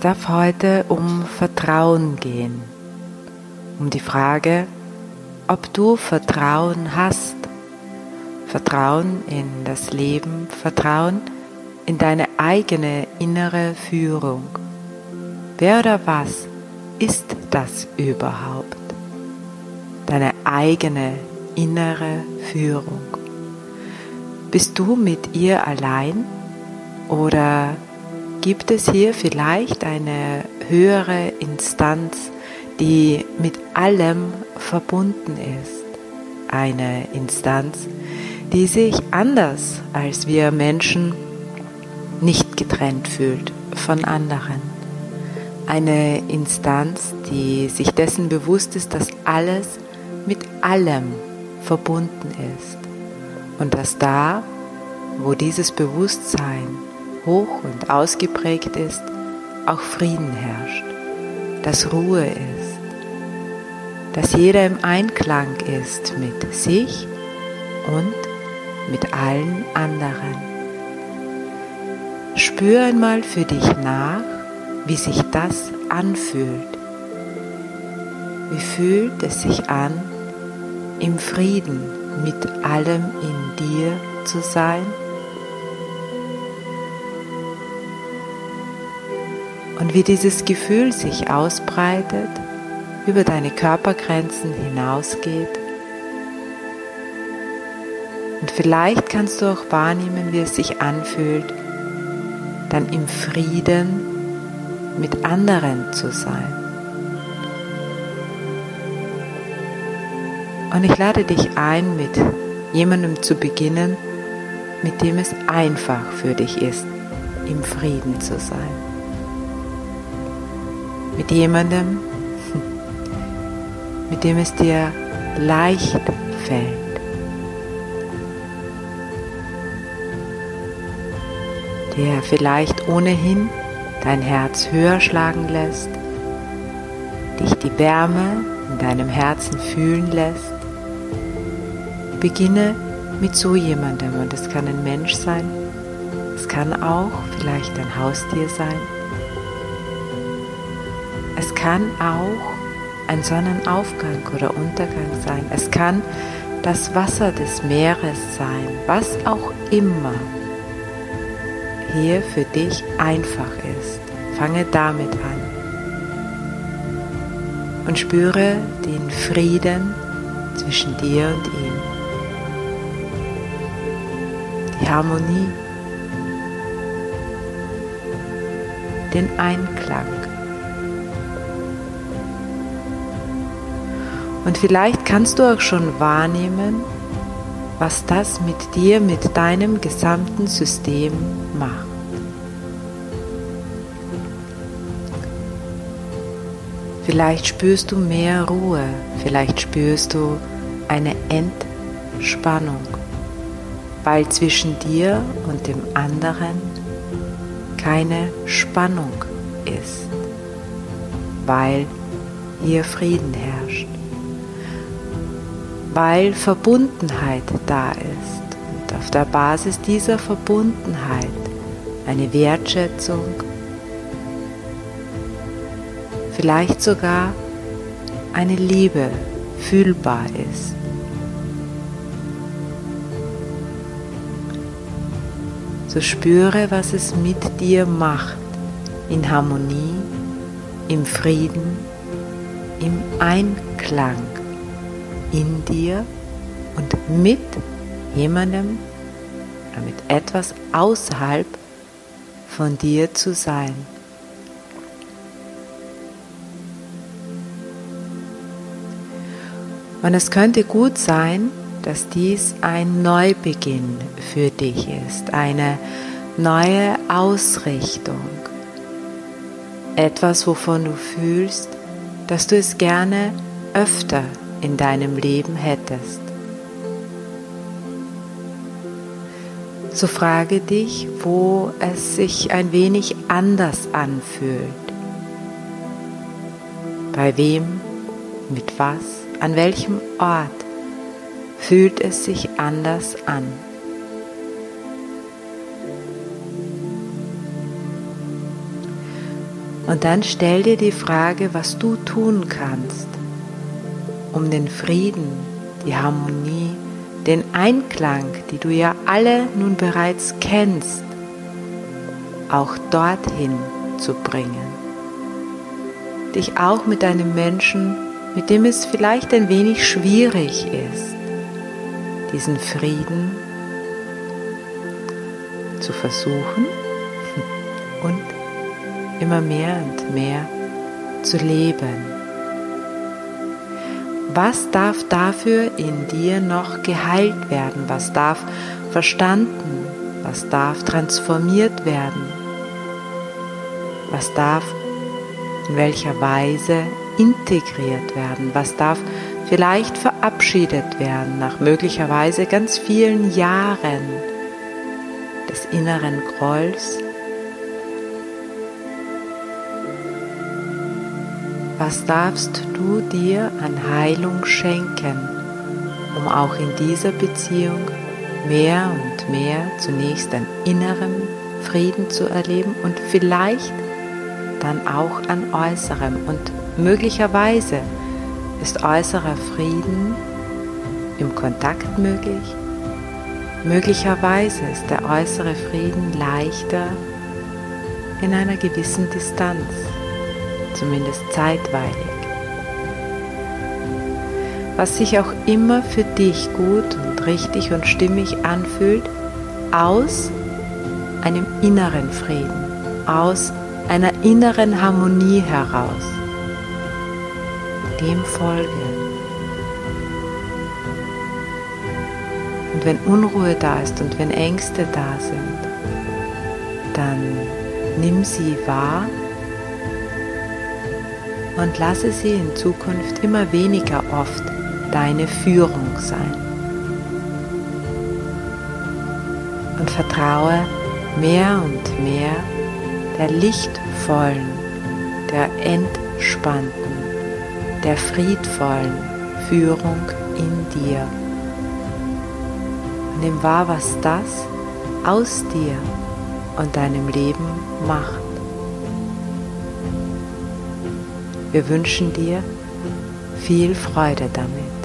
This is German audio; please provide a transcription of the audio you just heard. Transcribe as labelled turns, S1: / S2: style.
S1: Es darf heute um Vertrauen gehen, um die Frage, ob du Vertrauen hast. Vertrauen in das Leben, Vertrauen in deine eigene innere Führung. Wer oder was ist das überhaupt? Deine eigene innere Führung. Bist du mit ihr allein oder gibt es hier vielleicht eine höhere Instanz, die mit allem verbunden ist? Eine Instanz, die sich anders als wir Menschen nicht getrennt fühlt von anderen. Eine Instanz, die sich dessen bewusst ist, dass alles mit allem verbunden ist und dass da, wo dieses Bewusstsein hoch und ausgeprägt ist, auch Frieden herrscht, dass Ruhe ist, dass jeder im Einklang ist mit sich und mit allen anderen. Spür einmal für dich nach, wie sich das anfühlt. Wie fühlt es sich an, im Frieden mit allem in dir zu sein? Und wie dieses Gefühl sich ausbreitet, über deine Körpergrenzen hinausgeht. Und vielleicht kannst du auch wahrnehmen, wie es sich anfühlt, dann im Frieden mit anderen zu sein. Und ich lade dich ein, mit jemandem zu beginnen, mit dem es einfach für dich ist, im Frieden zu sein. Mit jemandem, mit dem es dir leicht fällt. der vielleicht ohnehin dein Herz höher schlagen lässt, dich die Wärme in deinem Herzen fühlen lässt. Beginne mit so jemandem und es kann ein Mensch sein, es kann auch vielleicht ein Haustier sein, kann auch ein Sonnenaufgang oder Untergang sein, es kann das Wasser des Meeres sein, was auch immer hier für dich einfach ist. Fange damit an und spüre den Frieden zwischen dir und ihm. Die Harmonie, den Einklang. Und vielleicht kannst du auch schon wahrnehmen, was das mit dir, mit deinem gesamten System macht. Vielleicht spürst du mehr Ruhe, vielleicht spürst du eine Entspannung, weil zwischen dir und dem anderen keine Spannung ist, weil hier Frieden herrscht weil Verbundenheit da ist und auf der Basis dieser Verbundenheit eine Wertschätzung, vielleicht sogar eine Liebe fühlbar ist. So spüre, was es mit dir macht, in Harmonie, im Frieden, im Einklang in dir und mit jemandem oder mit etwas außerhalb von dir zu sein. Und es könnte gut sein, dass dies ein Neubeginn für dich ist, eine neue Ausrichtung, etwas, wovon du fühlst, dass du es gerne öfter in deinem Leben hättest. So frage dich, wo es sich ein wenig anders anfühlt. Bei wem, mit was, an welchem Ort fühlt es sich anders an. Und dann stell dir die Frage, was du tun kannst, um den Frieden, die Harmonie, den Einklang, die du ja alle nun bereits kennst, auch dorthin zu bringen. Dich auch mit einem Menschen, mit dem es vielleicht ein wenig schwierig ist, diesen Frieden zu versuchen und immer mehr und mehr zu leben. Was darf dafür in dir noch geheilt werden? Was darf verstanden? Was darf transformiert werden? Was darf in welcher Weise integriert werden? Was darf vielleicht verabschiedet werden nach möglicherweise ganz vielen Jahren des inneren Grolls? Was darfst du dir an Heilung schenken, um auch in dieser Beziehung mehr und mehr zunächst an innerem Frieden zu erleben und vielleicht dann auch an äußerem. Und möglicherweise ist äußerer Frieden im Kontakt möglich. Möglicherweise ist der äußere Frieden leichter in einer gewissen Distanz, zumindest zeitweilig. Was sich auch immer für dich gut und richtig und stimmig anfühlt, aus einem inneren Frieden, aus einer inneren Harmonie heraus. Dem folge. Und wenn Unruhe da ist und wenn Ängste da sind, dann nimm sie wahr und lasse sie in Zukunft immer weniger oft deine Führung sein. Und vertraue mehr und mehr der lichtvollen, der entspannten, der friedvollen Führung in dir. Nimm wahr, was das aus dir und deinem Leben macht. Wir wünschen dir viel Freude damit.